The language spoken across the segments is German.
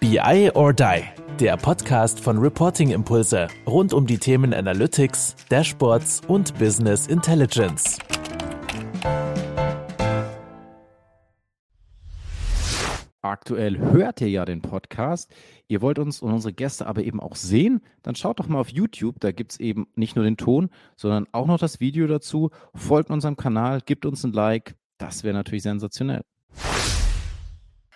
BI or Die, der Podcast von Reporting Impulse rund um die Themen Analytics, Dashboards und Business Intelligence. Aktuell hört ihr ja den Podcast. Ihr wollt uns und unsere Gäste aber eben auch sehen, dann schaut doch mal auf YouTube. Da gibt es eben nicht nur den Ton, sondern auch noch das Video dazu. Folgt unserem Kanal, gebt uns ein Like. Das wäre natürlich sensationell.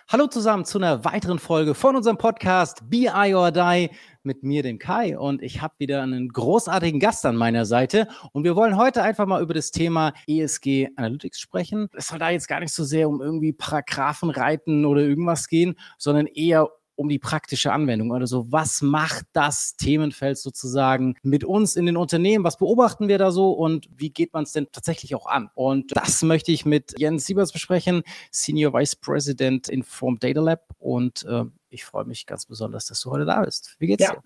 Hallo zusammen zu einer weiteren Folge von unserem Podcast BI or Die mit mir, dem Kai. Und ich habe wieder einen großartigen Gast an meiner Seite. Und wir wollen heute einfach mal über das Thema ESG Analytics sprechen. Es soll da jetzt gar nicht so sehr um irgendwie Paragraphen reiten oder irgendwas gehen, sondern eher um die praktische Anwendung. Also was macht das Themenfeld sozusagen mit uns in den Unternehmen? Was beobachten wir da so und wie geht man es denn tatsächlich auch an? Und das möchte ich mit Jens Siebers besprechen, Senior Vice President Informed Data Lab. Und äh, ich freue mich ganz besonders, dass du heute da bist. Wie geht's ja. dir?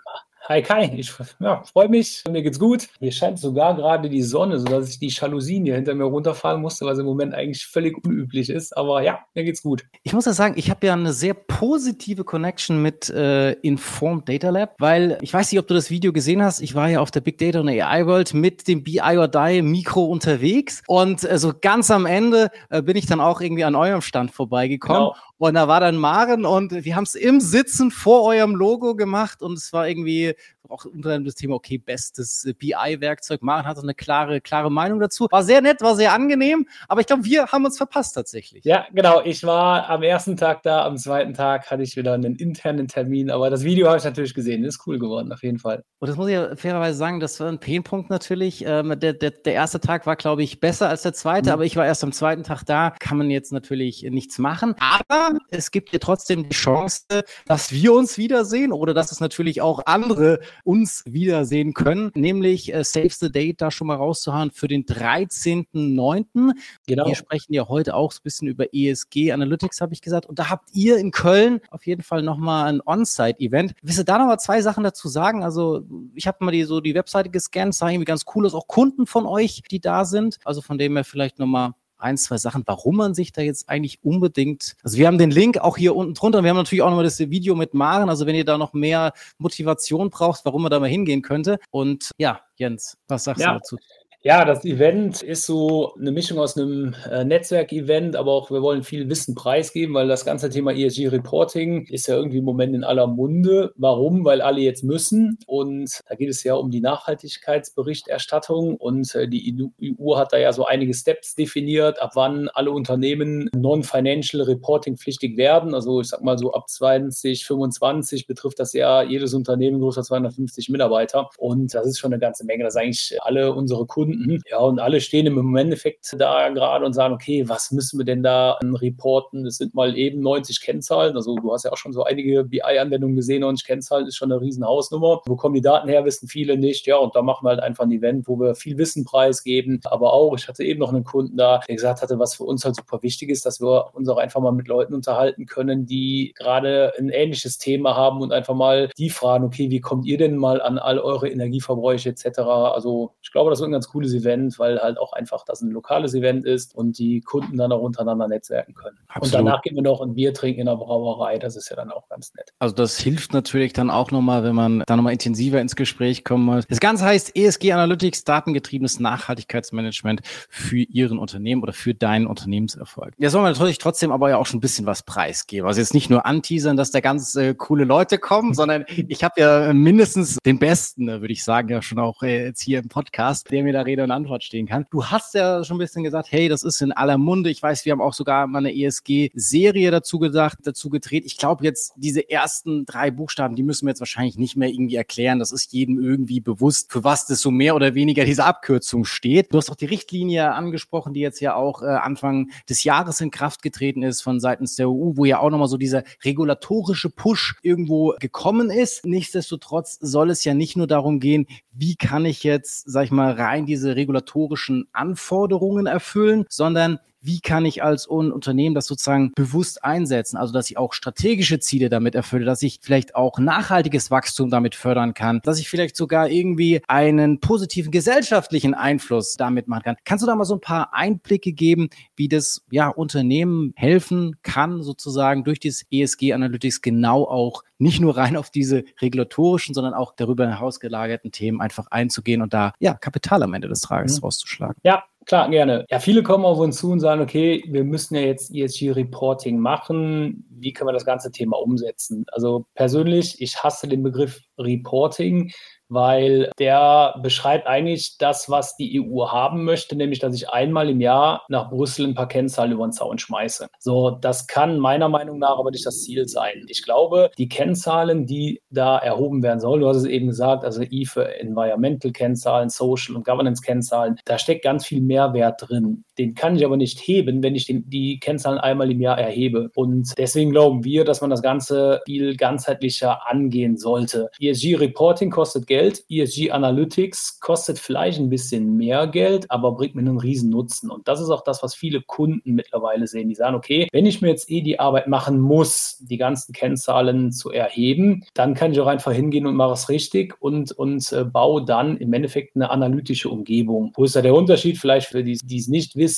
Hi Kai, ich ja, freue mich, mir geht's gut. Hier scheint sogar gerade die Sonne, sodass ich die Jalousien hier hinter mir runterfahren musste, was im Moment eigentlich völlig unüblich ist. Aber ja, mir geht's gut. Ich muss ja sagen, ich habe ja eine sehr positive Connection mit äh, Informed Data Lab, weil ich weiß nicht, ob du das Video gesehen hast. Ich war ja auf der Big Data und AI World mit dem BI or Die Mikro unterwegs und äh, so ganz am Ende äh, bin ich dann auch irgendwie an eurem Stand vorbeigekommen. Genau. Und da war dann Maren und wir haben es im Sitzen vor eurem Logo gemacht und es war irgendwie auch unter anderem das Thema, okay, bestes BI-Werkzeug. Maren hatte eine klare, klare Meinung dazu. War sehr nett, war sehr angenehm, aber ich glaube, wir haben uns verpasst tatsächlich. Ja, genau. Ich war am ersten Tag da, am zweiten Tag hatte ich wieder einen internen Termin, aber das Video habe ich natürlich gesehen. ist cool geworden, auf jeden Fall. Und das muss ich ja fairerweise sagen, das war ein Painpunkt natürlich. Ähm, der, der, der erste Tag war, glaube ich, besser als der zweite, mhm. aber ich war erst am zweiten Tag da. Kann man jetzt natürlich nichts machen. Aber es gibt dir trotzdem die Chance, dass wir uns wiedersehen oder dass es natürlich auch andere uns wiedersehen können, nämlich äh, Save the Date da schon mal rauszuhauen für den 13.09. Genau. Wir sprechen ja heute auch so ein bisschen über ESG Analytics, habe ich gesagt. Und da habt ihr in Köln auf jeden Fall nochmal ein On-Site-Event. Willst du da nochmal zwei Sachen dazu sagen? Also ich habe mal die, so die Webseite gescannt, sah irgendwie ganz cool aus, auch Kunden von euch, die da sind. Also von dem her vielleicht nochmal ein, zwei Sachen, warum man sich da jetzt eigentlich unbedingt, also wir haben den Link auch hier unten drunter, wir haben natürlich auch nochmal das Video mit Maren, also wenn ihr da noch mehr Motivation braucht, warum man da mal hingehen könnte. Und ja, Jens, was sagst ja. du dazu? Ja, das Event ist so eine Mischung aus einem äh, Netzwerkevent, aber auch wir wollen viel Wissen preisgeben, weil das ganze Thema ESG Reporting ist ja irgendwie im Moment in aller Munde. Warum? Weil alle jetzt müssen und da geht es ja um die Nachhaltigkeitsberichterstattung und äh, die EU hat da ja so einige Steps definiert, ab wann alle Unternehmen non-financial reporting pflichtig werden. Also ich sag mal so ab 2025 betrifft das ja jedes Unternehmen größer 250 Mitarbeiter und das ist schon eine ganze Menge. Das ist eigentlich alle unsere Kunden Kunden. Ja, und alle stehen im Endeffekt da gerade und sagen, okay, was müssen wir denn da reporten? Das sind mal eben 90 Kennzahlen. Also du hast ja auch schon so einige BI-Anwendungen gesehen, 90 Kennzahlen ist schon eine riesen Hausnummer. Wo kommen die Daten her, wissen viele nicht. Ja, und da machen wir halt einfach ein Event, wo wir viel Wissen preisgeben. Aber auch, ich hatte eben noch einen Kunden da, der gesagt hatte, was für uns halt super wichtig ist, dass wir uns auch einfach mal mit Leuten unterhalten können, die gerade ein ähnliches Thema haben und einfach mal die fragen, okay, wie kommt ihr denn mal an all eure Energieverbräuche etc. Also ich glaube, das wird ein ganz cooles cooles Event, weil halt auch einfach das ein lokales Event ist und die Kunden dann auch untereinander netzwerken können. Absolut. Und danach gehen wir noch ein Bier trinken in der Brauerei. Das ist ja dann auch ganz nett. Also das hilft natürlich dann auch nochmal, wenn man da nochmal intensiver ins Gespräch kommen muss. Das Ganze heißt ESG Analytics, datengetriebenes Nachhaltigkeitsmanagement für Ihren Unternehmen oder für deinen Unternehmenserfolg. Ja, soll man natürlich trotzdem aber ja auch schon ein bisschen was preisgeben. Also jetzt nicht nur anteasern, dass da ganz äh, coole Leute kommen, sondern ich habe ja mindestens den Besten, würde ich sagen, ja schon auch äh, jetzt hier im Podcast, der mir da Rede und Antwort stehen kann. Du hast ja schon ein bisschen gesagt, hey, das ist in aller Munde. Ich weiß, wir haben auch sogar mal eine ESG-Serie dazu gedacht, dazu gedreht. Ich glaube jetzt, diese ersten drei Buchstaben, die müssen wir jetzt wahrscheinlich nicht mehr irgendwie erklären. Das ist jedem irgendwie bewusst, für was das so mehr oder weniger diese Abkürzung steht. Du hast auch die Richtlinie angesprochen, die jetzt ja auch äh, Anfang des Jahres in Kraft getreten ist von seitens der EU, wo ja auch nochmal so dieser regulatorische Push irgendwo gekommen ist. Nichtsdestotrotz soll es ja nicht nur darum gehen, wie kann ich jetzt, sag ich mal, rein diese regulatorischen Anforderungen erfüllen, sondern wie kann ich als Unternehmen das sozusagen bewusst einsetzen? Also, dass ich auch strategische Ziele damit erfülle, dass ich vielleicht auch nachhaltiges Wachstum damit fördern kann, dass ich vielleicht sogar irgendwie einen positiven gesellschaftlichen Einfluss damit machen kann. Kannst du da mal so ein paar Einblicke geben, wie das ja Unternehmen helfen kann, sozusagen durch dieses ESG Analytics genau auch nicht nur rein auf diese regulatorischen, sondern auch darüber hinaus gelagerten Themen einfach einzugehen und da ja Kapital am Ende des Tages mhm. rauszuschlagen. Ja, Klar, gerne. Ja, viele kommen auf uns zu und sagen, okay, wir müssen ja jetzt ESG-Reporting machen. Wie können wir das ganze Thema umsetzen? Also persönlich, ich hasse den Begriff Reporting, weil der beschreibt eigentlich das, was die EU haben möchte, nämlich, dass ich einmal im Jahr nach Brüssel ein paar Kennzahlen über den Zaun schmeiße. So, das kann meiner Meinung nach aber nicht das Ziel sein. Ich glaube, die Kennzahlen, die da erhoben werden sollen, du hast es eben gesagt, also I für Environmental Kennzahlen, Social und Governance Kennzahlen, da steckt ganz viel Mehrwert drin. Den kann ich aber nicht heben, wenn ich den, die Kennzahlen einmal im Jahr erhebe. Und deswegen glauben wir, dass man das Ganze viel ganzheitlicher angehen sollte. ESG Reporting kostet Geld. Geld. ESG Analytics kostet vielleicht ein bisschen mehr Geld, aber bringt mir einen riesen Nutzen. Und das ist auch das, was viele Kunden mittlerweile sehen. Die sagen, okay, wenn ich mir jetzt eh die Arbeit machen muss, die ganzen Kennzahlen zu erheben, dann kann ich auch einfach hingehen und mache es richtig und, und äh, baue dann im Endeffekt eine analytische Umgebung. Wo ist da der Unterschied? Vielleicht für die, die es nicht wissen,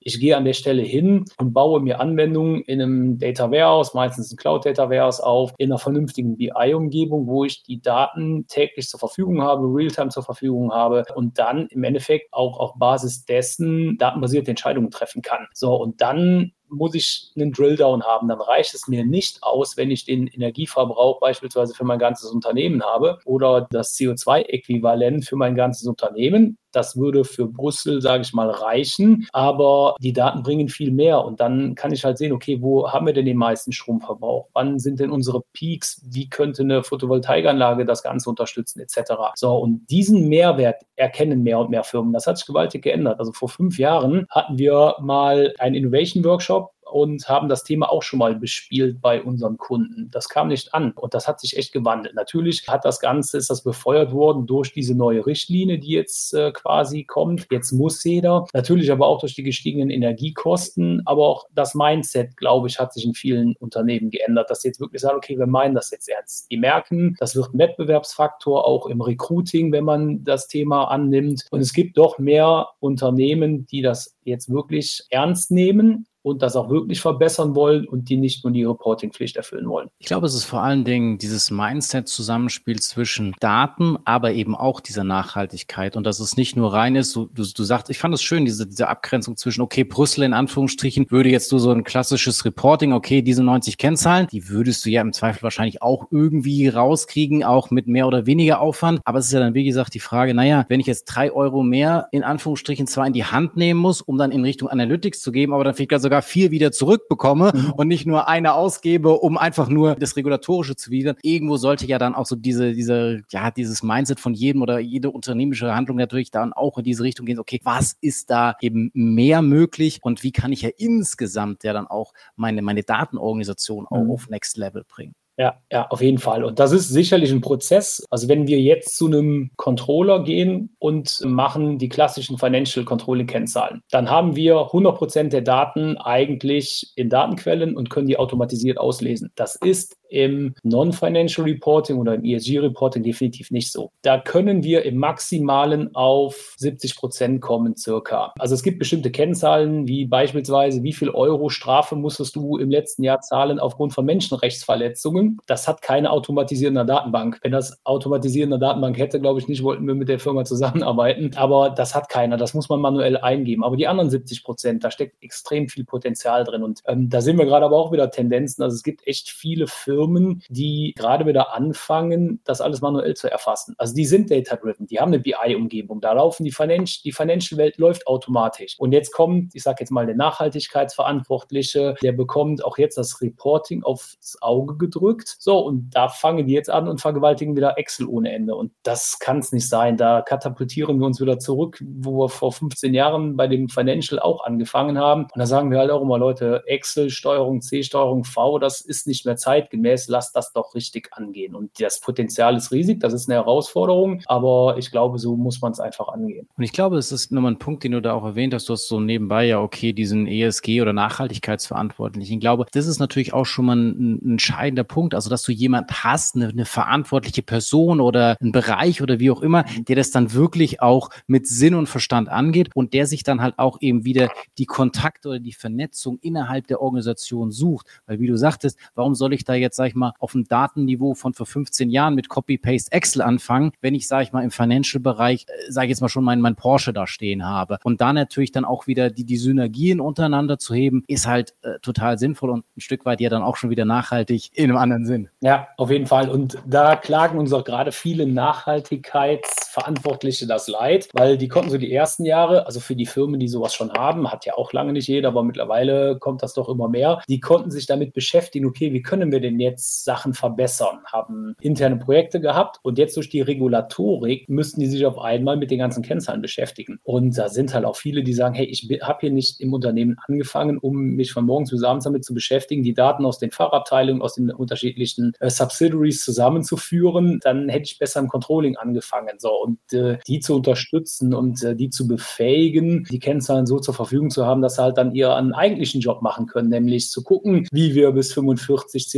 ich gehe an der Stelle hin und baue mir Anwendungen in einem Data Warehouse, meistens ein Cloud Data Warehouse auf, in einer vernünftigen BI-Umgebung, wo ich die Daten täglich zur Verfügung habe, Realtime zur Verfügung habe und dann im Endeffekt auch auf Basis dessen datenbasierte Entscheidungen treffen kann. So, und dann muss ich einen Drilldown haben. Dann reicht es mir nicht aus, wenn ich den Energieverbrauch beispielsweise für mein ganzes Unternehmen habe oder das CO2-Äquivalent für mein ganzes Unternehmen. Das würde für Brüssel, sage ich mal, reichen. Aber die Daten bringen viel mehr. Und dann kann ich halt sehen, okay, wo haben wir denn den meisten Stromverbrauch? Wann sind denn unsere Peaks? Wie könnte eine Photovoltaikanlage das Ganze unterstützen, etc. So, und diesen Mehrwert erkennen mehr und mehr Firmen. Das hat sich gewaltig geändert. Also vor fünf Jahren hatten wir mal einen Innovation Workshop und haben das Thema auch schon mal bespielt bei unseren Kunden. Das kam nicht an und das hat sich echt gewandelt. Natürlich hat das Ganze, ist das befeuert worden durch diese neue Richtlinie, die jetzt äh, quasi kommt. Jetzt muss jeder. Natürlich aber auch durch die gestiegenen Energiekosten, aber auch das Mindset, glaube ich, hat sich in vielen Unternehmen geändert, dass sie jetzt wirklich sagen, okay, wir meinen das jetzt ernst. Die merken, das wird ein Wettbewerbsfaktor auch im Recruiting, wenn man das Thema annimmt. Und es gibt doch mehr Unternehmen, die das jetzt wirklich ernst nehmen und das auch wirklich verbessern wollen und die nicht nur die Reportingpflicht erfüllen wollen. Ich glaube, es ist vor allen Dingen dieses Mindset-Zusammenspiel zwischen Daten, aber eben auch dieser Nachhaltigkeit und dass es nicht nur rein ist, du, du, du sagst, ich fand es schön, diese, diese Abgrenzung zwischen, okay, Brüssel in Anführungsstrichen würde jetzt nur so ein klassisches Reporting, okay, diese 90 Kennzahlen, die würdest du ja im Zweifel wahrscheinlich auch irgendwie rauskriegen, auch mit mehr oder weniger Aufwand. Aber es ist ja dann, wie gesagt, die Frage, naja, wenn ich jetzt drei Euro mehr in Anführungsstrichen zwar in die Hand nehmen muss, um dann in Richtung Analytics zu geben, aber dann vielleicht sogar viel wieder zurückbekomme mhm. und nicht nur eine ausgebe, um einfach nur das Regulatorische zu widern. Irgendwo sollte ja dann auch so diese, diese, ja, dieses Mindset von jedem oder jede unternehmerische Handlung natürlich dann auch in diese Richtung gehen. Okay, was ist da eben mehr möglich und wie kann ich ja insgesamt ja dann auch meine, meine Datenorganisation auch mhm. auf Next Level bringen? Ja, ja, auf jeden Fall. Und das ist sicherlich ein Prozess. Also wenn wir jetzt zu einem Controller gehen und machen die klassischen Financial Controlling Kennzahlen, dann haben wir 100 Prozent der Daten eigentlich in Datenquellen und können die automatisiert auslesen. Das ist im Non-Financial Reporting oder im ESG Reporting definitiv nicht so. Da können wir im Maximalen auf 70 Prozent kommen circa. Also es gibt bestimmte Kennzahlen, wie beispielsweise, wie viel Euro Strafe musstest du im letzten Jahr zahlen aufgrund von Menschenrechtsverletzungen. Das hat keine automatisierende Datenbank. Wenn das automatisierende Datenbank hätte, glaube ich nicht, wollten wir mit der Firma zusammenarbeiten. Aber das hat keiner. Das muss man manuell eingeben. Aber die anderen 70 Prozent, da steckt extrem viel Potenzial drin. Und ähm, da sehen wir gerade aber auch wieder Tendenzen. Also es gibt echt viele Firmen, Firmen, die gerade wieder anfangen, das alles manuell zu erfassen. Also die sind data-driven, die haben eine BI-Umgebung, da laufen die Financial, die Financial-Welt läuft automatisch. Und jetzt kommt, ich sage jetzt mal, der Nachhaltigkeitsverantwortliche, der bekommt auch jetzt das Reporting aufs Auge gedrückt. So, und da fangen die jetzt an und vergewaltigen wieder Excel ohne Ende. Und das kann es nicht sein. Da katapultieren wir uns wieder zurück, wo wir vor 15 Jahren bei dem Financial auch angefangen haben. Und da sagen wir halt auch immer, Leute, Excel, Steuerung C, Steuerung V, das ist nicht mehr zeitgemäß sinngemäß, lass das doch richtig angehen. Und das Potenzial ist riesig, das ist eine Herausforderung, aber ich glaube, so muss man es einfach angehen. Und ich glaube, es ist nochmal ein Punkt, den du da auch erwähnt hast, du hast so nebenbei ja, okay, diesen ESG oder Nachhaltigkeitsverantwortlichen. Ich glaube, das ist natürlich auch schon mal ein, ein entscheidender Punkt, also dass du jemand hast, eine, eine verantwortliche Person oder einen Bereich oder wie auch immer, der das dann wirklich auch mit Sinn und Verstand angeht und der sich dann halt auch eben wieder die Kontakte oder die Vernetzung innerhalb der Organisation sucht. Weil wie du sagtest, warum soll ich da jetzt, sag ich mal, auf dem Datenniveau von vor 15 Jahren mit Copy-Paste Excel anfangen, wenn ich, sag ich mal, im Financial-Bereich, äh, sage ich jetzt mal schon, mein, mein Porsche da stehen habe. Und da natürlich dann auch wieder die, die Synergien untereinander zu heben, ist halt äh, total sinnvoll und ein Stück weit ja dann auch schon wieder nachhaltig in einem anderen Sinn. Ja, auf jeden Fall. Und da klagen uns auch gerade viele Nachhaltigkeitsverantwortliche das Leid, weil die konnten so die ersten Jahre, also für die Firmen, die sowas schon haben, hat ja auch lange nicht jeder, aber mittlerweile kommt das doch immer mehr, die konnten sich damit beschäftigen, okay, wie können wir denn jetzt Sachen verbessern? Haben interne Projekte gehabt und jetzt durch die Regulatorik müssten die sich auf einmal mit den ganzen Kennzahlen beschäftigen. Und da sind halt auch viele, die sagen, hey, ich habe hier nicht im Unternehmen angefangen, um mich von morgens bis abends damit zu beschäftigen, die Daten aus den Fachabteilungen, aus den unterschiedlichen äh, Subsidiaries zusammenzuführen, dann hätte ich besser im Controlling angefangen. So, und äh, die zu unterstützen und äh, die zu befähigen, die Kennzahlen so zur Verfügung zu haben, dass sie halt dann ihren eigentlichen Job machen können, nämlich zu gucken, wie wir bis 45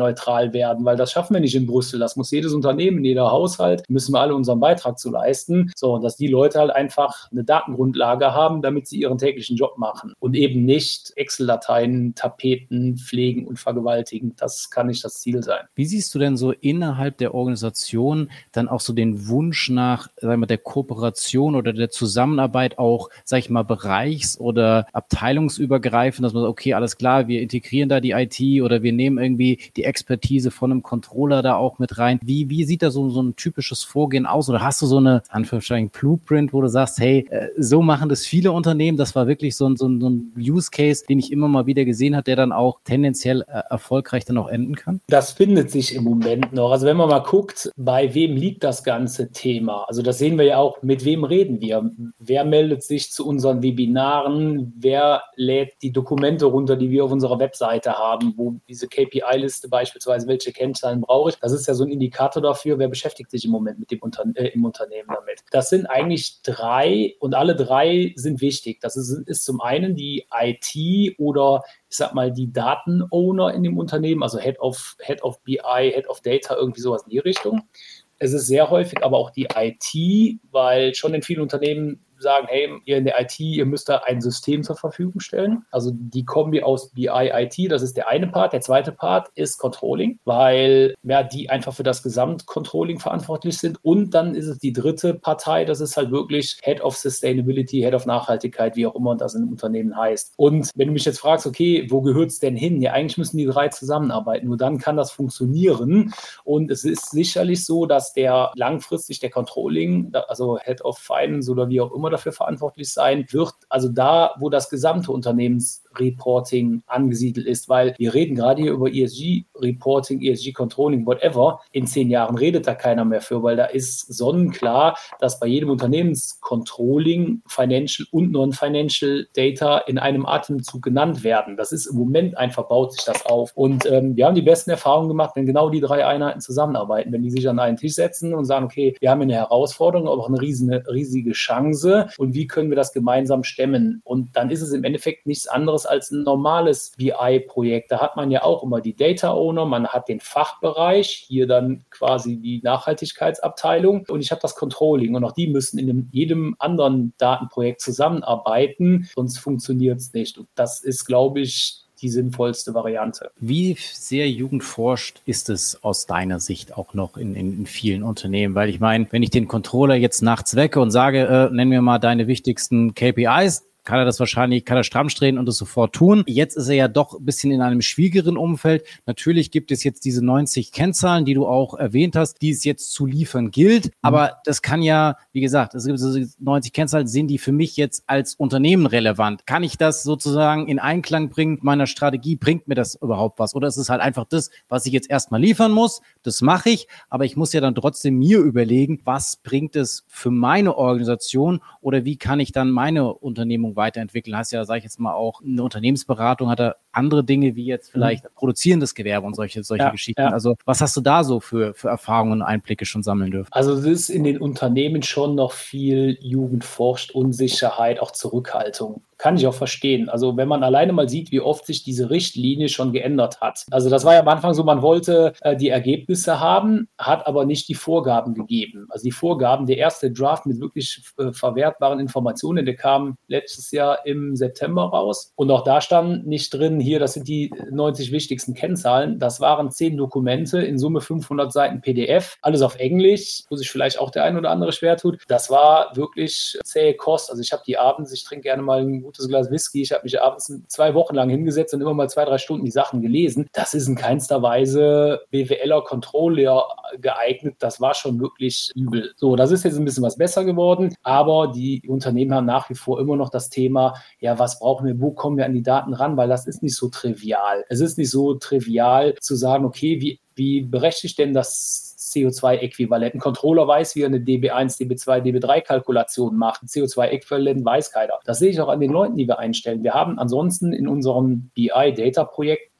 CO2-neutral werden, weil das schaffen wir nicht in Brüssel. Das muss jedes Unternehmen, jeder Haushalt, müssen wir alle unseren Beitrag zu leisten. So, dass die Leute halt einfach eine Datengrundlage haben, damit sie ihren täglichen Job machen und eben nicht Excel-Dateien, Tapeten pflegen und vergewaltigen. Das kann nicht das Ziel sein. Wie siehst du denn so innerhalb der Organisation dann auch so den Wunsch nach, sagen wir, der Kooperation oder der Zusammenarbeit auch, sag ich mal, bereichs- oder abteilungsübergreifend, dass man sagt, okay, alles klar, wir integrieren da die IT oder wir nehmen irgendwie die Expertise von einem Controller da auch mit rein. Wie, wie sieht da so, so ein typisches Vorgehen aus? Oder hast du so eine, Anführungsstrichen, Blueprint, wo du sagst, hey, äh, so machen das viele Unternehmen. Das war wirklich so ein, so ein, so ein Use Case, den ich immer mal wieder gesehen habe, der dann auch tendenziell äh, erfolgreich dann auch enden kann? Das findet sich im Moment noch. Also wenn man mal guckt, bei wem liegt das ganze Thema? Also das sehen wir ja auch, mit wem reden wir? Wer meldet sich zu unseren Webinaren? Wer lädt die Dokumente runter, die wir auf unserer Webseite haben, wo diese KPI-Liste beispielsweise, welche Kennzahlen brauche ich? Das ist ja so ein Indikator dafür, wer beschäftigt sich im Moment mit dem Unter äh, im Unternehmen damit. Das sind eigentlich drei und alle drei sind wichtig. Das ist, ist zum einen die IT oder ich sag mal die Datenowner in dem Unternehmen, also Head of, Head of BI, Head of Data, irgendwie sowas in die Richtung. Es ist sehr häufig aber auch die IT, weil schon in vielen Unternehmen sagen, hey, ihr in der IT, ihr müsst da ein System zur Verfügung stellen. Also die Kombi aus BI, IT, das ist der eine Part. Der zweite Part ist Controlling, weil ja, die einfach für das Gesamtcontrolling verantwortlich sind. Und dann ist es die dritte Partei, das ist halt wirklich Head of Sustainability, Head of Nachhaltigkeit, wie auch immer das in Unternehmen heißt. Und wenn du mich jetzt fragst, okay, wo gehört es denn hin? Ja, eigentlich müssen die drei zusammenarbeiten. Nur dann kann das funktionieren. Und es ist sicherlich so, dass der langfristig der Controlling, also Head of Finance oder wie auch immer dafür verantwortlich sein wird. Also da, wo das gesamte Unternehmensreporting angesiedelt ist, weil wir reden gerade hier über ESG-Reporting, ESG-Controlling, whatever. In zehn Jahren redet da keiner mehr für, weil da ist sonnenklar, dass bei jedem Unternehmenscontrolling Financial und Non-Financial Data in einem Atemzug genannt werden. Das ist im Moment einfach, baut sich das auf. Und ähm, wir haben die besten Erfahrungen gemacht, wenn genau die drei Einheiten zusammenarbeiten, wenn die sich an einen Tisch setzen und sagen, okay, wir haben eine Herausforderung, aber auch eine riesige, riesige Chance und wie können wir das gemeinsam stemmen. Und dann ist es im Endeffekt nichts anderes als ein normales BI-Projekt. Da hat man ja auch immer die Data Owner, man hat den Fachbereich, hier dann quasi die Nachhaltigkeitsabteilung und ich habe das Controlling und auch die müssen in dem, jedem anderen Datenprojekt zusammenarbeiten, sonst funktioniert es nicht. Und das ist, glaube ich, die sinnvollste Variante. Wie sehr jugendforscht ist es aus deiner Sicht auch noch in, in, in vielen Unternehmen? Weil ich meine, wenn ich den Controller jetzt nachts wecke und sage, äh, nenn mir mal deine wichtigsten KPIs, kann er das wahrscheinlich, kann er stramm drehen und das sofort tun. Jetzt ist er ja doch ein bisschen in einem schwierigeren Umfeld. Natürlich gibt es jetzt diese 90 Kennzahlen, die du auch erwähnt hast, die es jetzt zu liefern gilt. Mhm. Aber das kann ja, wie gesagt, es gibt 90 Kennzahlen, sind die für mich jetzt als Unternehmen relevant? Kann ich das sozusagen in Einklang bringen mit meiner Strategie? Bringt mir das überhaupt was? Oder ist es halt einfach das, was ich jetzt erstmal liefern muss? Das mache ich. Aber ich muss ja dann trotzdem mir überlegen, was bringt es für meine Organisation oder wie kann ich dann meine Unternehmung weiterentwickeln? Hast ja, sag ich jetzt mal, auch eine Unternehmensberatung, hat er andere Dinge wie jetzt vielleicht mhm. produzierendes Gewerbe und solche, solche ja, Geschichten. Ja. Also was hast du da so für, für Erfahrungen und Einblicke schon sammeln dürfen? Also es ist in den Unternehmen schon noch viel Jugend forscht, Unsicherheit, auch Zurückhaltung kann ich auch verstehen. Also wenn man alleine mal sieht, wie oft sich diese Richtlinie schon geändert hat. Also das war ja am Anfang so, man wollte äh, die Ergebnisse haben, hat aber nicht die Vorgaben gegeben. Also die Vorgaben, der erste Draft mit wirklich äh, verwertbaren Informationen, der kam letztes Jahr im September raus. Und auch da stand nicht drin, hier, das sind die 90 wichtigsten Kennzahlen. Das waren zehn Dokumente, in Summe 500 Seiten PDF, alles auf Englisch, wo sich vielleicht auch der ein oder andere schwer tut. Das war wirklich zähe Kost. Also ich habe die abends, ich trinke gerne mal ein gutes Glas Whisky. Ich habe mich abends zwei Wochen lang hingesetzt und immer mal zwei, drei Stunden die Sachen gelesen. Das ist in keinster Weise BWLer Controller geeignet. Das war schon wirklich übel. So, das ist jetzt ein bisschen was besser geworden, aber die Unternehmen haben nach wie vor immer noch das Thema, ja, was brauchen wir, wo kommen wir an die Daten ran, weil das ist nicht so trivial. Es ist nicht so trivial zu sagen, okay, wie, wie berechtigt denn das CO2-Äquivalent. Ein Controller weiß, wie er eine DB1, DB2, DB3-Kalkulation macht. Ein CO2-Äquivalent weiß keiner. Das sehe ich auch an den Leuten, die wir einstellen. Wir haben ansonsten in unseren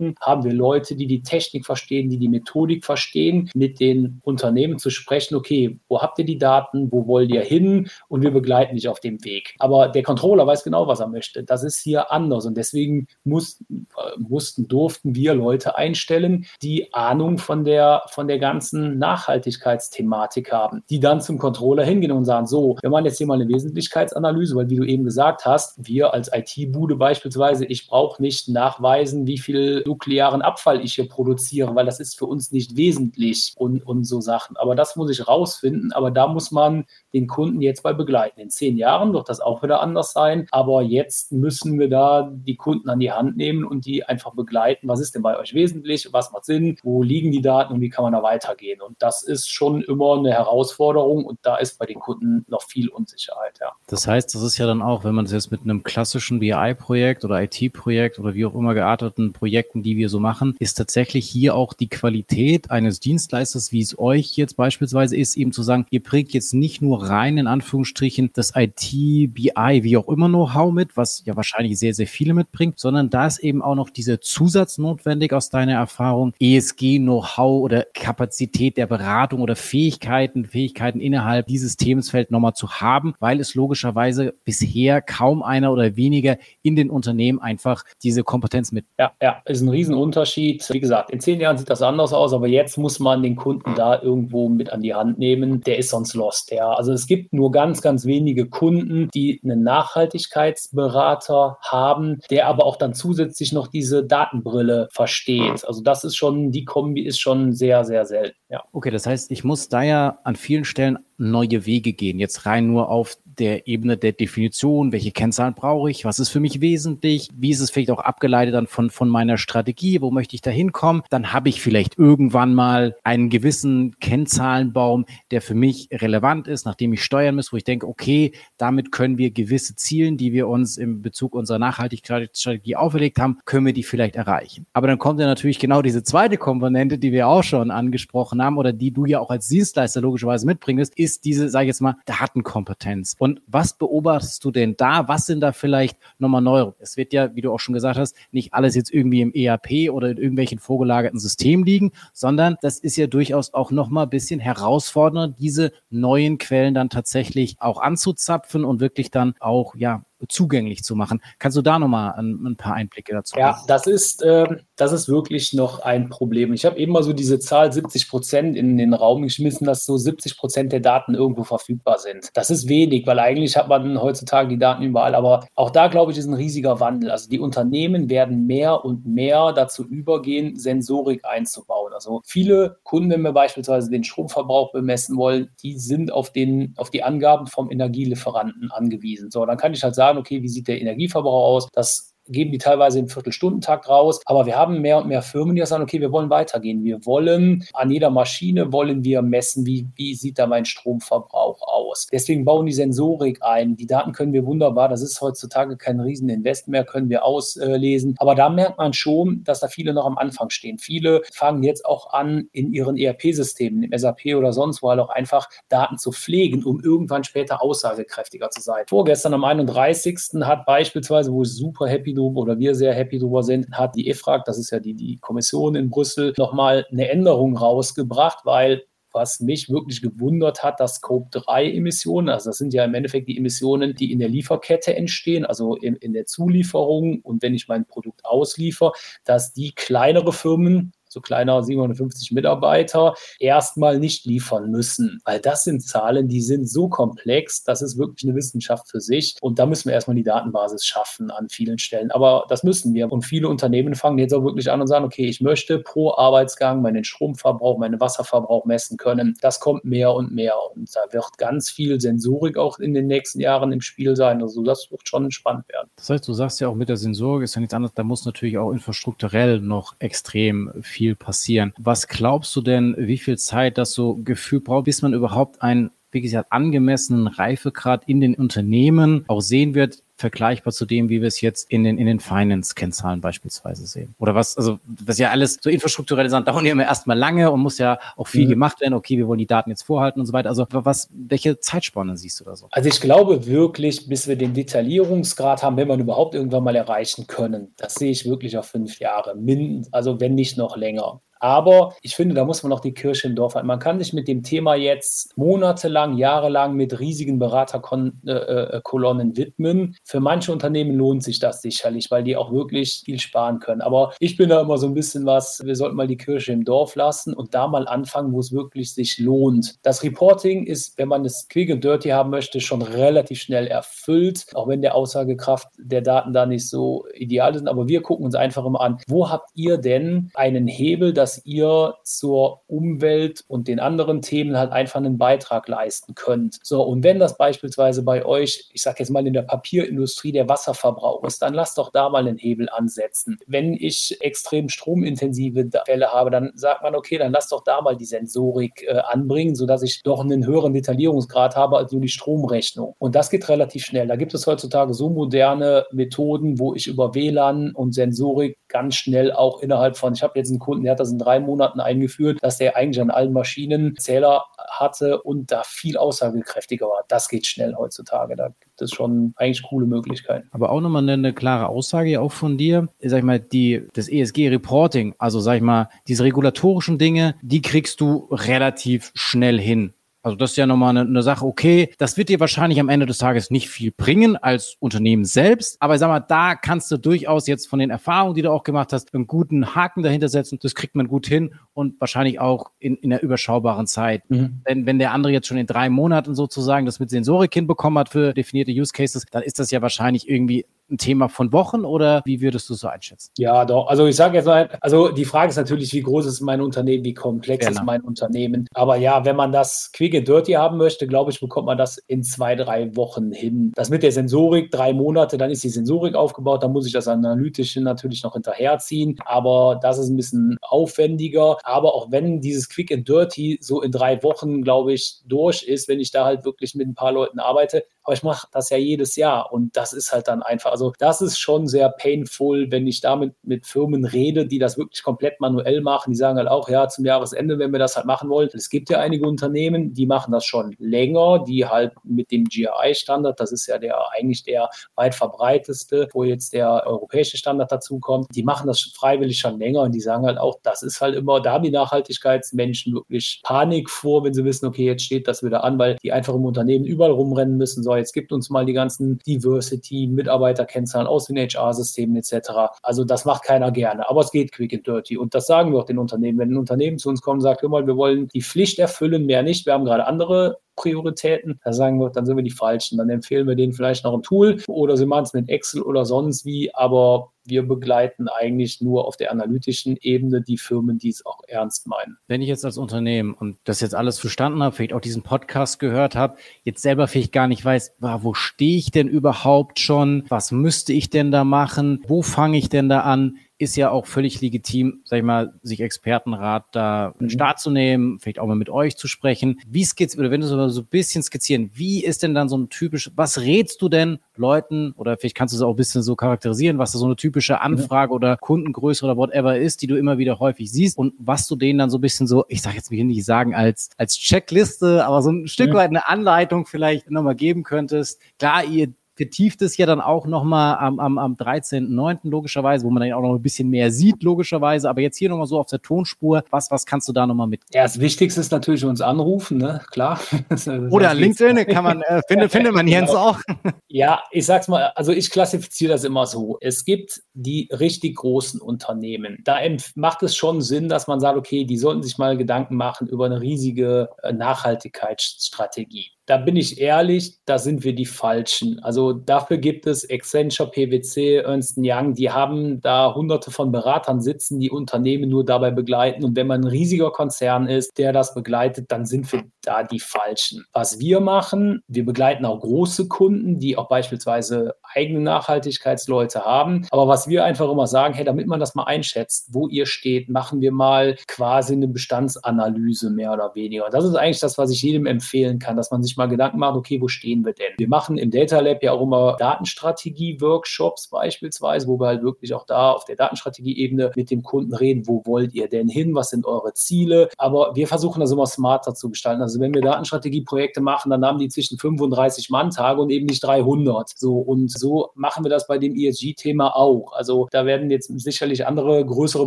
BI-Data-Projekten haben wir Leute, die die Technik verstehen, die die Methodik verstehen, mit den Unternehmen zu sprechen, okay, wo habt ihr die Daten, wo wollt ihr hin und wir begleiten dich auf dem Weg. Aber der Controller weiß genau, was er möchte. Das ist hier anders und deswegen mussten, äh, mussten durften wir Leute einstellen, die Ahnung von der, von der ganzen Nach Nachhaltigkeitsthematik haben, die dann zum Controller hingehen und sagen, so, wir machen jetzt hier mal eine Wesentlichkeitsanalyse, weil wie du eben gesagt hast, wir als IT-Bude beispielsweise, ich brauche nicht nachweisen, wie viel nuklearen Abfall ich hier produziere, weil das ist für uns nicht wesentlich und, und so Sachen. Aber das muss ich rausfinden, aber da muss man den Kunden jetzt bei begleiten. In zehn Jahren wird das auch wieder anders sein, aber jetzt müssen wir da die Kunden an die Hand nehmen und die einfach begleiten. Was ist denn bei euch wesentlich? Was macht Sinn? Wo liegen die Daten und wie kann man da weitergehen? Und das ist schon immer eine Herausforderung und da ist bei den Kunden noch viel Unsicherheit, ja. Das heißt, das ist ja dann auch, wenn man es jetzt mit einem klassischen BI-Projekt oder IT-Projekt oder wie auch immer gearteten Projekten, die wir so machen, ist tatsächlich hier auch die Qualität eines Dienstleisters, wie es euch jetzt beispielsweise ist, eben zu sagen, ihr bringt jetzt nicht nur rein in Anführungsstrichen das IT, BI, wie auch immer Know-how mit, was ja wahrscheinlich sehr, sehr viele mitbringt, sondern da ist eben auch noch dieser Zusatz notwendig aus deiner Erfahrung, ESG, Know-how oder Kapazität der Beratung oder Fähigkeiten, Fähigkeiten innerhalb dieses Themenfeld nochmal zu haben, weil es logischerweise bisher kaum einer oder weniger in den Unternehmen einfach diese Kompetenz mit. Ja, ja, ist ein Riesenunterschied. Wie gesagt, in zehn Jahren sieht das anders aus, aber jetzt muss man den Kunden da irgendwo mit an die Hand nehmen. Der ist sonst lost. Ja, also es gibt nur ganz, ganz wenige Kunden, die einen Nachhaltigkeitsberater haben, der aber auch dann zusätzlich noch diese Datenbrille versteht. Also das ist schon, die Kombi ist schon sehr, sehr selten. Ja. Okay, das heißt, ich muss da ja an vielen Stellen neue Wege gehen. Jetzt rein nur auf der Ebene der Definition, welche Kennzahlen brauche ich, was ist für mich wesentlich, wie ist es vielleicht auch abgeleitet dann von, von meiner Strategie, wo möchte ich da hinkommen. Dann habe ich vielleicht irgendwann mal einen gewissen Kennzahlenbaum, der für mich relevant ist, nachdem ich steuern muss, wo ich denke, okay, damit können wir gewisse Ziele, die wir uns im Bezug unserer Nachhaltigkeitsstrategie auferlegt haben, können wir die vielleicht erreichen. Aber dann kommt ja natürlich genau diese zweite Komponente, die wir auch schon angesprochen haben oder die du ja auch als Dienstleister logischerweise mitbringst, ist diese, sage ich jetzt mal, Datenkompetenz. Und was beobachtest du denn da? Was sind da vielleicht nochmal Neuerungen? Es wird ja, wie du auch schon gesagt hast, nicht alles jetzt irgendwie im ERP oder in irgendwelchen vorgelagerten Systemen liegen, sondern das ist ja durchaus auch nochmal ein bisschen herausfordernder, diese neuen Quellen dann tatsächlich auch anzuzapfen und wirklich dann auch, ja, zugänglich zu machen. Kannst du da nochmal ein, ein paar Einblicke dazu Ja, das ist, äh, das ist wirklich noch ein Problem. Ich habe eben mal so diese Zahl 70 Prozent in den Raum geschmissen, dass so 70 Prozent der Daten irgendwo verfügbar sind. Das ist wenig, weil eigentlich hat man heutzutage die Daten überall. Aber auch da, glaube ich, ist ein riesiger Wandel. Also die Unternehmen werden mehr und mehr dazu übergehen, Sensorik einzubauen. Also viele Kunden, wenn wir beispielsweise den Stromverbrauch bemessen wollen, die sind auf, den, auf die Angaben vom Energielieferanten angewiesen. So, dann kann ich halt sagen, okay, wie sieht der Energieverbrauch aus? Das geben die teilweise im Viertelstundentakt raus. Aber wir haben mehr und mehr Firmen, die sagen, okay, wir wollen weitergehen. Wir wollen an jeder Maschine wollen wir messen, wie, wie sieht da mein Stromverbrauch aus. Deswegen bauen die Sensorik ein. Die Daten können wir wunderbar, das ist heutzutage kein Rieseninvest mehr, können wir auslesen. Aber da merkt man schon, dass da viele noch am Anfang stehen. Viele fangen jetzt auch an, in ihren ERP-Systemen, im SAP oder sonst wo, halt auch einfach Daten zu pflegen, um irgendwann später aussagekräftiger zu sein. Vorgestern am 31. hat beispielsweise, wo ich super happy drüber oder wir sehr happy drüber sind, hat die EFRAG, das ist ja die, die Kommission in Brüssel, nochmal eine Änderung rausgebracht, weil was mich wirklich gewundert hat, dass Scope-3-Emissionen, also das sind ja im Endeffekt die Emissionen, die in der Lieferkette entstehen, also in, in der Zulieferung und wenn ich mein Produkt ausliefer, dass die kleinere Firmen so kleiner 750 Mitarbeiter, erstmal nicht liefern müssen. Weil das sind Zahlen, die sind so komplex, das ist wirklich eine Wissenschaft für sich. Und da müssen wir erstmal die Datenbasis schaffen an vielen Stellen. Aber das müssen wir. Und viele Unternehmen fangen jetzt auch wirklich an und sagen, okay, ich möchte pro Arbeitsgang meinen Stromverbrauch, meinen Wasserverbrauch messen können. Das kommt mehr und mehr. Und da wird ganz viel Sensorik auch in den nächsten Jahren im Spiel sein. Also das wird schon spannend werden. Das heißt, du sagst ja auch mit der Sensorik ist ja nichts anderes, da muss natürlich auch infrastrukturell noch extrem viel viel passieren. Was glaubst du denn, wie viel Zeit das so gefühlt braucht, bis man überhaupt einen wie gesagt, angemessenen Reifegrad in den Unternehmen auch sehen wird, vergleichbar zu dem, wie wir es jetzt in den, in den Finance-Kennzahlen beispielsweise sehen. Oder was, also, was ja alles so infrastrukturelle Sachen dauern ja immer erstmal lange und muss ja auch viel mhm. gemacht werden. Okay, wir wollen die Daten jetzt vorhalten und so weiter. Also, was, welche Zeitspanne siehst du da so? Also, ich glaube wirklich, bis wir den Detaillierungsgrad haben, wenn wir ihn überhaupt irgendwann mal erreichen können, das sehe ich wirklich auf fünf Jahre, mindestens, also wenn nicht noch länger. Aber ich finde, da muss man noch die Kirche im Dorf halten. Man kann sich mit dem Thema jetzt monatelang, jahrelang mit riesigen Beraterkolonnen äh, äh, widmen. Für manche Unternehmen lohnt sich das sicherlich, weil die auch wirklich viel sparen können. Aber ich bin da immer so ein bisschen was, wir sollten mal die Kirche im Dorf lassen und da mal anfangen, wo es wirklich sich lohnt. Das Reporting ist, wenn man es quick und dirty haben möchte, schon relativ schnell erfüllt, auch wenn der Aussagekraft der Daten da nicht so ideal ist. Aber wir gucken uns einfach immer an, wo habt ihr denn einen Hebel, dass dass ihr zur Umwelt und den anderen Themen halt einfach einen Beitrag leisten könnt. So, und wenn das beispielsweise bei euch, ich sage jetzt mal in der Papierindustrie, der Wasserverbrauch ist, dann lasst doch da mal einen Hebel ansetzen. Wenn ich extrem stromintensive Fälle habe, dann sagt man, okay, dann lasst doch da mal die Sensorik äh, anbringen, sodass ich doch einen höheren Detaillierungsgrad habe als nur die Stromrechnung. Und das geht relativ schnell. Da gibt es heutzutage so moderne Methoden, wo ich über WLAN und Sensorik ganz schnell auch innerhalb von, ich habe jetzt einen Kunden, der hat das in drei Monaten eingeführt, dass der eigentlich an allen Maschinen Zähler hatte und da viel aussagekräftiger war. Das geht schnell heutzutage. Da gibt es schon eigentlich coole Möglichkeiten. Aber auch nochmal eine, eine klare Aussage auch von dir. Sag ich mal, die, das ESG-Reporting, also sag ich mal, diese regulatorischen Dinge, die kriegst du relativ schnell hin. Also das ist ja nochmal eine, eine Sache, okay, das wird dir wahrscheinlich am Ende des Tages nicht viel bringen als Unternehmen selbst, aber sag mal, da kannst du durchaus jetzt von den Erfahrungen, die du auch gemacht hast, einen guten Haken dahinter setzen. Das kriegt man gut hin und wahrscheinlich auch in, in der überschaubaren Zeit. Mhm. Denn wenn der andere jetzt schon in drei Monaten sozusagen das mit Sensorik hinbekommen hat für definierte Use Cases, dann ist das ja wahrscheinlich irgendwie ein Thema von Wochen oder wie würdest du so einschätzen? Ja, doch. Also ich sage jetzt mal, also die Frage ist natürlich, wie groß ist mein Unternehmen, wie komplex genau. ist mein Unternehmen. Aber ja, wenn man das quick and dirty haben möchte, glaube ich, bekommt man das in zwei, drei Wochen hin. Das mit der Sensorik, drei Monate, dann ist die Sensorik aufgebaut, dann muss ich das Analytische natürlich noch hinterherziehen. Aber das ist ein bisschen aufwendiger. Aber auch wenn dieses quick and dirty so in drei Wochen, glaube ich, durch ist, wenn ich da halt wirklich mit ein paar Leuten arbeite, aber ich mache das ja jedes Jahr und das ist halt dann einfach, also das ist schon sehr painful, wenn ich damit mit Firmen rede, die das wirklich komplett manuell machen. Die sagen halt auch, ja, zum Jahresende, wenn wir das halt machen wollen. Es gibt ja einige Unternehmen, die machen das schon länger, die halt mit dem GRI-Standard, das ist ja der eigentlich der weit verbreiteste, wo jetzt der europäische Standard dazu kommt, die machen das freiwillig schon länger und die sagen halt auch, das ist halt immer, da haben die Nachhaltigkeitsmenschen wirklich Panik vor, wenn sie wissen, okay, jetzt steht das wieder an, weil die einfach im Unternehmen überall rumrennen müssen, so jetzt gibt uns mal die ganzen Diversity, Mitarbeiterkennzahlen aus den HR-Systemen etc. Also das macht keiner gerne, aber es geht quick and dirty und das sagen wir auch den Unternehmen. Wenn ein Unternehmen zu uns kommt und sagt, hör mal, wir wollen die Pflicht erfüllen, mehr nicht, wir haben gerade andere Prioritäten, da sagen wir, dann sind wir die Falschen. Dann empfehlen wir denen vielleicht noch ein Tool oder sie machen es mit Excel oder sonst wie, aber wir begleiten eigentlich nur auf der analytischen Ebene die Firmen, die es auch ernst meinen. Wenn ich jetzt als Unternehmen und das jetzt alles verstanden habe, vielleicht auch diesen Podcast gehört habe, jetzt selber vielleicht gar nicht weiß, wo stehe ich denn überhaupt schon? Was müsste ich denn da machen? Wo fange ich denn da an? Ist ja auch völlig legitim, sag ich mal, sich Expertenrat da in den mhm. Start zu nehmen, vielleicht auch mal mit euch zu sprechen. Wie skizziert, oder wenn du so, so ein bisschen skizzieren, wie ist denn dann so ein typisch, was rätst du denn Leuten, oder vielleicht kannst du es auch ein bisschen so charakterisieren, was da so eine typische Anfrage oder Kundengröße oder whatever ist, die du immer wieder häufig siehst und was du denen dann so ein bisschen so, ich sag jetzt nicht sagen als, als Checkliste, aber so ein Stück weit eine Anleitung vielleicht nochmal geben könntest. Klar, ihr vertieft es ja dann auch nochmal am, am, am 13.09. logischerweise, wo man dann auch noch ein bisschen mehr sieht, logischerweise. Aber jetzt hier nochmal so auf der Tonspur. Was, was kannst du da nochmal mit? Ja, das Wichtigste ist natürlich uns anrufen, ne? Klar. Oder LinkedIn kann man, äh, findet, findet man Jens genau. auch. Ja, ich sag's mal, also ich klassifiziere das immer so. Es gibt die richtig großen Unternehmen. Da macht es schon Sinn, dass man sagt, okay, die sollten sich mal Gedanken machen über eine riesige äh, Nachhaltigkeitsstrategie da bin ich ehrlich, da sind wir die Falschen. Also dafür gibt es Accenture, PwC, Ernst Young, die haben da hunderte von Beratern sitzen, die Unternehmen nur dabei begleiten. Und wenn man ein riesiger Konzern ist, der das begleitet, dann sind wir da die Falschen. Was wir machen, wir begleiten auch große Kunden, die auch beispielsweise eigene Nachhaltigkeitsleute haben. Aber was wir einfach immer sagen, hey, damit man das mal einschätzt, wo ihr steht, machen wir mal quasi eine Bestandsanalyse mehr oder weniger. Das ist eigentlich das, was ich jedem empfehlen kann, dass man sich mal Gedanken machen, okay, wo stehen wir denn? Wir machen im Data Lab ja auch immer Datenstrategie-Workshops beispielsweise, wo wir halt wirklich auch da auf der Datenstrategie-Ebene mit dem Kunden reden, wo wollt ihr denn hin, was sind eure Ziele? Aber wir versuchen das immer smarter zu gestalten. Also wenn wir Datenstrategie-Projekte machen, dann haben die zwischen 35 Mann-Tage und eben nicht 300. So und so machen wir das bei dem ESG-Thema auch. Also da werden jetzt sicherlich andere größere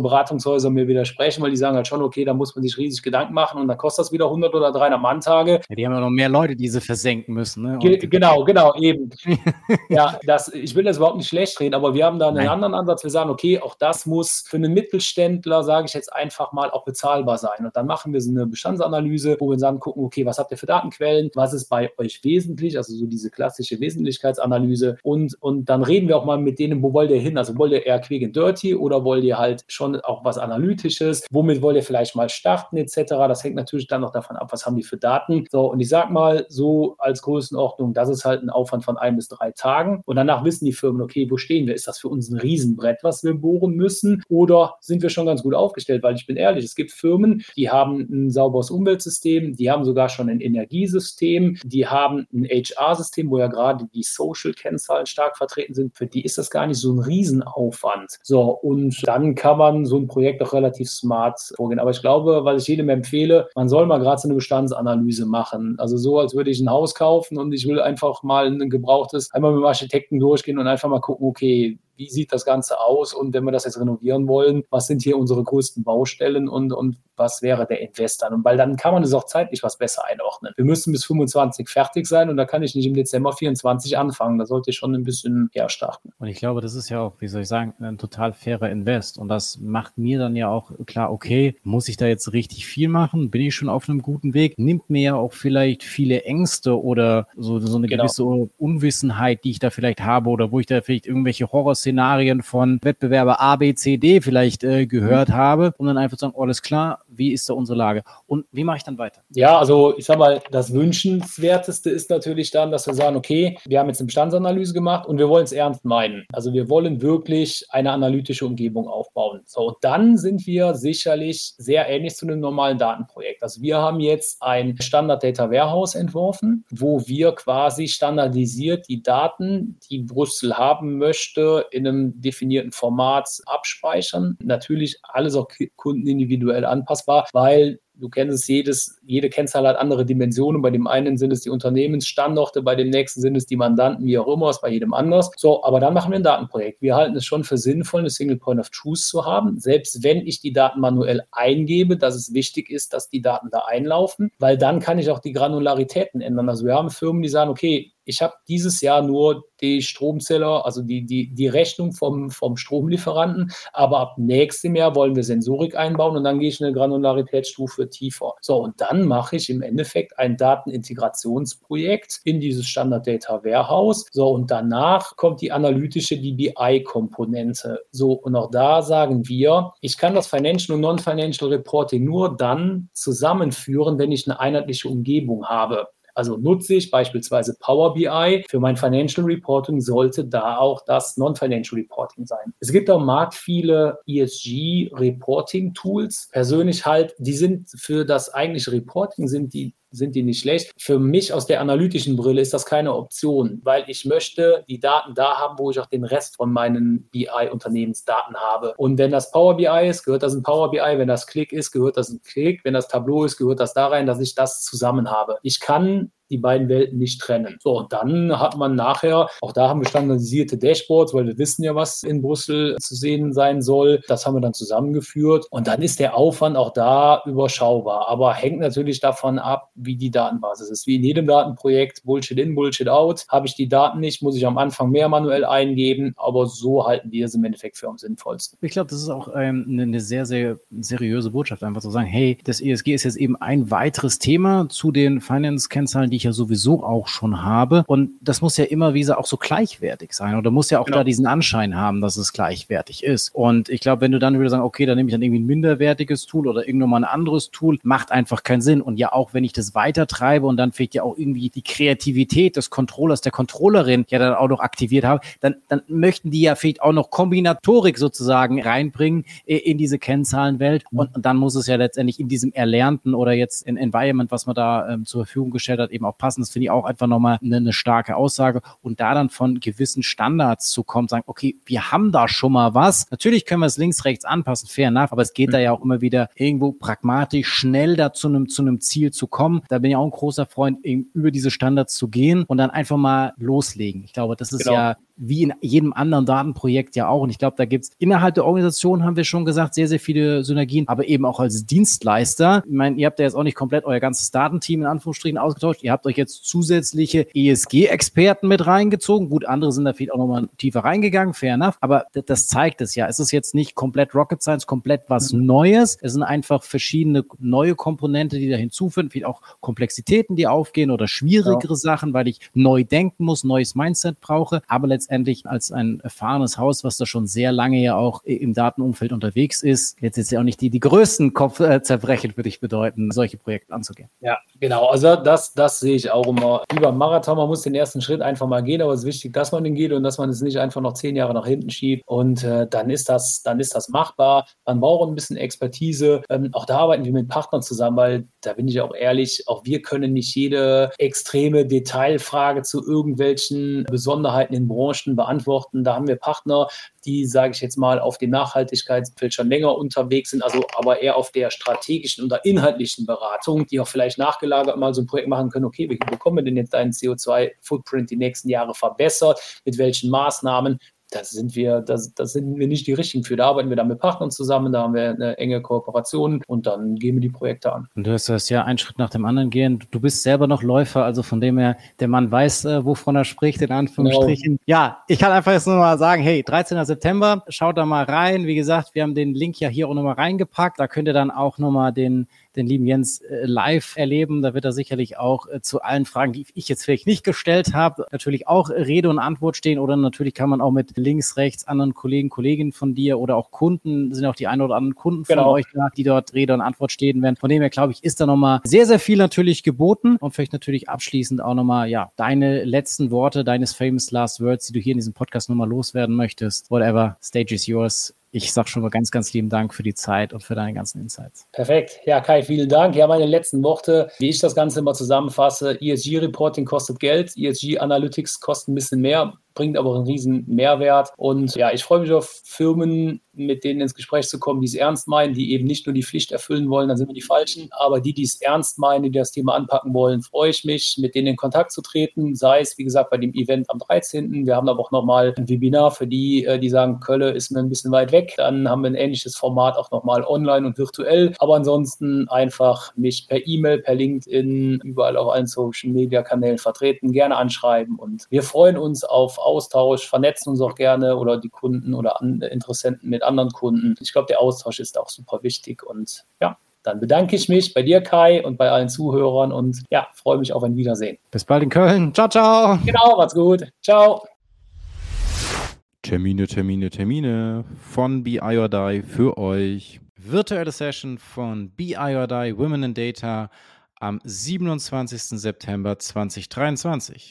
Beratungshäuser mir widersprechen, weil die sagen halt schon, okay, da muss man sich riesig Gedanken machen und dann kostet das wieder 100 oder 300 Mann-Tage. Ja, die haben ja noch mehr Leute, die diese versenken müssen. Ne? Ge genau, genau, eben. ja, das, ich will das überhaupt nicht schlecht reden, aber wir haben da einen Nein. anderen Ansatz. Wir sagen, okay, auch das muss für einen Mittelständler, sage ich jetzt einfach mal, auch bezahlbar sein. Und dann machen wir so eine Bestandsanalyse, wo wir dann gucken, okay, was habt ihr für Datenquellen, was ist bei euch wesentlich, also so diese klassische Wesentlichkeitsanalyse. Und, und dann reden wir auch mal mit denen, wo wollt ihr hin? Also wollt ihr eher quick and dirty oder wollt ihr halt schon auch was Analytisches? Womit wollt ihr vielleicht mal starten, etc.? Das hängt natürlich dann noch davon ab, was haben die für Daten. So, und ich sag mal, so als Größenordnung, das ist halt ein Aufwand von ein bis drei Tagen. Und danach wissen die Firmen, okay, wo stehen wir? Ist das für uns ein Riesenbrett, was wir bohren müssen? Oder sind wir schon ganz gut aufgestellt? Weil ich bin ehrlich, es gibt Firmen, die haben ein sauberes Umweltsystem, die haben sogar schon ein Energiesystem, die haben ein HR-System, wo ja gerade die Social-Kennzahlen stark vertreten sind. Für die ist das gar nicht so ein Riesenaufwand. So, und dann kann man so ein Projekt auch relativ smart vorgehen. Aber ich glaube, was ich jedem empfehle, man soll mal gerade so eine Bestandsanalyse machen. Also so, als würde ich ein Haus kaufen und ich will einfach mal ein gebrauchtes einmal mit dem Architekten durchgehen und einfach mal gucken, okay, wie sieht das Ganze aus und wenn wir das jetzt renovieren wollen, was sind hier unsere größten Baustellen und, und was wäre der Investor? Und weil dann kann man es auch zeitlich was besser einordnen. Wir müssen bis 25 fertig sein und da kann ich nicht im Dezember 24 anfangen. Da sollte ich schon ein bisschen eher starten. Und ich glaube, das ist ja auch, wie soll ich sagen, ein total fairer Invest. Und das macht mir dann ja auch klar, okay, muss ich da jetzt richtig viel machen? Bin ich schon auf einem guten Weg? Nimmt mir ja auch vielleicht viele Ängste oder so, so eine genau. gewisse Unwissenheit, die ich da vielleicht habe oder wo ich da vielleicht irgendwelche Horror Szenarien von Wettbewerber A, B, C, D vielleicht äh, gehört habe, um dann einfach zu sagen, alles klar, wie ist da unsere Lage? Und wie mache ich dann weiter? Ja, also ich sag mal, das Wünschenswerteste ist natürlich dann, dass wir sagen, okay, wir haben jetzt eine Bestandsanalyse gemacht und wir wollen es ernst meinen. Also wir wollen wirklich eine analytische Umgebung aufbauen. So, dann sind wir sicherlich sehr ähnlich zu einem normalen Datenprojekt. Also wir haben jetzt ein Standard Data Warehouse entworfen, wo wir quasi standardisiert die Daten, die Brüssel haben möchte, in einem definierten Format abspeichern. Natürlich alles auch kundenindividuell anpassbar, weil du kennst es, jedes, jede Kennzahl hat andere Dimensionen. Bei dem einen sind es die Unternehmensstandorte, bei dem nächsten sind es die Mandanten, wie auch immer, ist bei jedem anders. So, aber dann machen wir ein Datenprojekt. Wir halten es schon für sinnvoll, eine Single Point of Truth zu haben, selbst wenn ich die Daten manuell eingebe, dass es wichtig ist, dass die Daten da einlaufen, weil dann kann ich auch die Granularitäten ändern. Also wir haben Firmen, die sagen, okay, ich habe dieses Jahr nur die Stromzeller, also die, die, die Rechnung vom, vom Stromlieferanten, aber ab nächstem Jahr wollen wir Sensorik einbauen und dann gehe ich eine Granularitätsstufe tiefer. So, und dann mache ich im Endeffekt ein Datenintegrationsprojekt in dieses Standard Data Warehouse. So, und danach kommt die analytische DBI-Komponente. So, und auch da sagen wir, ich kann das Financial und Non-Financial Reporting nur dann zusammenführen, wenn ich eine einheitliche Umgebung habe. Also nutze ich beispielsweise Power BI für mein Financial Reporting, sollte da auch das Non-Financial Reporting sein. Es gibt am Markt viele ESG Reporting Tools. Persönlich halt, die sind für das eigentliche Reporting, sind die sind die nicht schlecht. Für mich aus der analytischen Brille ist das keine Option, weil ich möchte die Daten da haben, wo ich auch den Rest von meinen BI-Unternehmensdaten habe. Und wenn das Power BI ist, gehört das in Power BI. Wenn das Click ist, gehört das in Click. Wenn das Tableau ist, gehört das da rein, dass ich das zusammen habe. Ich kann die beiden Welten nicht trennen. So, und dann hat man nachher, auch da haben wir standardisierte Dashboards, weil wir wissen ja, was in Brüssel zu sehen sein soll. Das haben wir dann zusammengeführt. Und dann ist der Aufwand auch da überschaubar. Aber hängt natürlich davon ab, wie die Datenbasis ist. Wie in jedem Datenprojekt, Bullshit in, Bullshit out. Habe ich die Daten nicht, muss ich am Anfang mehr manuell eingeben. Aber so halten wir es im Endeffekt für am sinnvollsten. Ich glaube, das ist auch ähm, eine sehr, sehr seriöse Botschaft, einfach zu sagen, hey, das ESG ist jetzt eben ein weiteres Thema zu den Finance-Kennzahlen, die ich ja sowieso auch schon habe. Und das muss ja immer, wie gesagt, auch so gleichwertig sein oder muss ja auch genau. da diesen Anschein haben, dass es gleichwertig ist. Und ich glaube, wenn du dann wieder sagen, okay, dann nehme ich dann irgendwie ein minderwertiges Tool oder irgendwann mal ein anderes Tool, macht einfach keinen Sinn. Und ja, auch wenn ich das weiter treibe und dann vielleicht ja auch irgendwie die Kreativität des Controllers, der Controllerin ja dann auch noch aktiviert habe, dann, dann möchten die ja vielleicht auch noch Kombinatorik sozusagen reinbringen in diese Kennzahlenwelt. Mhm. Und, und dann muss es ja letztendlich in diesem Erlernten oder jetzt in Environment, was man da ähm, zur Verfügung gestellt hat, eben eben auch passen. Das finde ich auch einfach nochmal eine, eine starke Aussage. Und da dann von gewissen Standards zu kommen, sagen, okay, wir haben da schon mal was. Natürlich können wir es links, rechts anpassen, fair enough, aber es geht mhm. da ja auch immer wieder irgendwo pragmatisch schnell da zu einem, zu einem Ziel zu kommen. Da bin ich auch ein großer Freund, eben über diese Standards zu gehen und dann einfach mal loslegen. Ich glaube, das ist genau. ja wie in jedem anderen Datenprojekt ja auch. Und ich glaube, da gibt's innerhalb der Organisation, haben wir schon gesagt, sehr, sehr viele Synergien, aber eben auch als Dienstleister. Ich meine, ihr habt ja jetzt auch nicht komplett euer ganzes Datenteam in Anführungsstrichen ausgetauscht. Ihr habt euch jetzt zusätzliche ESG-Experten mit reingezogen. Gut, andere sind da vielleicht auch nochmal tiefer reingegangen, fair enough. Aber das zeigt es ja. Es ist jetzt nicht komplett Rocket Science, komplett was mhm. Neues. Es sind einfach verschiedene neue Komponente, die da hinzufügen, vielleicht auch Komplexitäten, die aufgehen oder schwierigere ja. Sachen, weil ich neu denken muss, neues Mindset brauche. Aber letztendlich letztendlich als ein erfahrenes Haus, was da schon sehr lange ja auch im Datenumfeld unterwegs ist, jetzt ist ja auch nicht die, die größten Kopfzerbrechen für dich bedeuten, solche Projekte anzugehen. Ja, genau. Also das, das sehe ich auch immer. Über Marathon, man muss den ersten Schritt einfach mal gehen, aber es ist wichtig, dass man den geht und dass man es nicht einfach noch zehn Jahre nach hinten schiebt. Und äh, dann ist das, dann ist das machbar. Man braucht ein bisschen Expertise. Ähm, auch da arbeiten wir mit Partnern zusammen, weil da bin ich auch ehrlich, auch wir können nicht jede extreme Detailfrage zu irgendwelchen Besonderheiten in Branchen beantworten. Da haben wir Partner, die, sage ich jetzt mal, auf dem Nachhaltigkeitsfeld schon länger unterwegs sind, also aber eher auf der strategischen oder inhaltlichen Beratung, die auch vielleicht nachgelagert mal so ein Projekt machen können, okay, wie bekommen wir denn jetzt deinen CO2-Footprint die nächsten Jahre verbessert, mit welchen Maßnahmen, da sind wir, da, da sind wir nicht die richtigen für. Da arbeiten wir dann mit Partnern zusammen, da haben wir eine enge Kooperation und dann gehen wir die Projekte an. Und du hast das ja einen Schritt nach dem anderen gehen. Du bist selber noch Läufer, also von dem her, der Mann weiß, äh, wovon er spricht, in Anführungsstrichen. Genau. Ja, ich kann einfach jetzt nur mal sagen, hey, 13. September, schaut da mal rein. Wie gesagt, wir haben den Link ja hier auch nochmal reingepackt. Da könnt ihr dann auch nochmal den den lieben Jens äh, live erleben. Da wird er sicherlich auch äh, zu allen Fragen, die ich jetzt vielleicht nicht gestellt habe, natürlich auch Rede und Antwort stehen. Oder natürlich kann man auch mit links, rechts anderen Kollegen, Kolleginnen von dir oder auch Kunden, sind auch die ein oder anderen Kunden von genau. euch da, die dort Rede und Antwort stehen werden. Von dem her, glaube ich, ist da nochmal sehr, sehr viel natürlich geboten und vielleicht natürlich abschließend auch nochmal, ja, deine letzten Worte, deines famous last words, die du hier in diesem Podcast nochmal loswerden möchtest. Whatever, stage is yours ich sage schon mal ganz, ganz lieben Dank für die Zeit und für deine ganzen Insights. Perfekt. Ja, Kai, vielen Dank. Ja, meine letzten Worte, wie ich das Ganze immer zusammenfasse. ESG-Reporting kostet Geld, ESG-Analytics kostet ein bisschen mehr, bringt aber einen riesen Mehrwert. Und ja, ich freue mich auf Firmen, mit denen ins Gespräch zu kommen, die es ernst meinen, die eben nicht nur die Pflicht erfüllen wollen, dann sind wir die Falschen. Aber die, die es ernst meinen, die das Thema anpacken wollen, freue ich mich, mit denen in Kontakt zu treten. Sei es, wie gesagt, bei dem Event am 13. Wir haben aber auch nochmal ein Webinar für die, äh, die sagen, Kölle ist mir ein bisschen weit weg. Dann haben wir ein ähnliches Format auch nochmal online und virtuell. Aber ansonsten einfach mich per E-Mail, per LinkedIn, überall auf allen Social Media Kanälen vertreten, gerne anschreiben. Und wir freuen uns auf Austausch, vernetzen uns auch gerne oder die Kunden oder Interessenten mit anderen Kunden. Ich glaube, der Austausch ist auch super wichtig und ja, dann bedanke ich mich bei dir, Kai, und bei allen Zuhörern und ja, freue mich auf ein Wiedersehen. Bis bald in Köln. Ciao, ciao. Genau, macht's gut. Ciao. Termine, Termine, Termine von BI or Die für euch. Virtuelle Session von BI or Die Women in Data am 27. September 2023.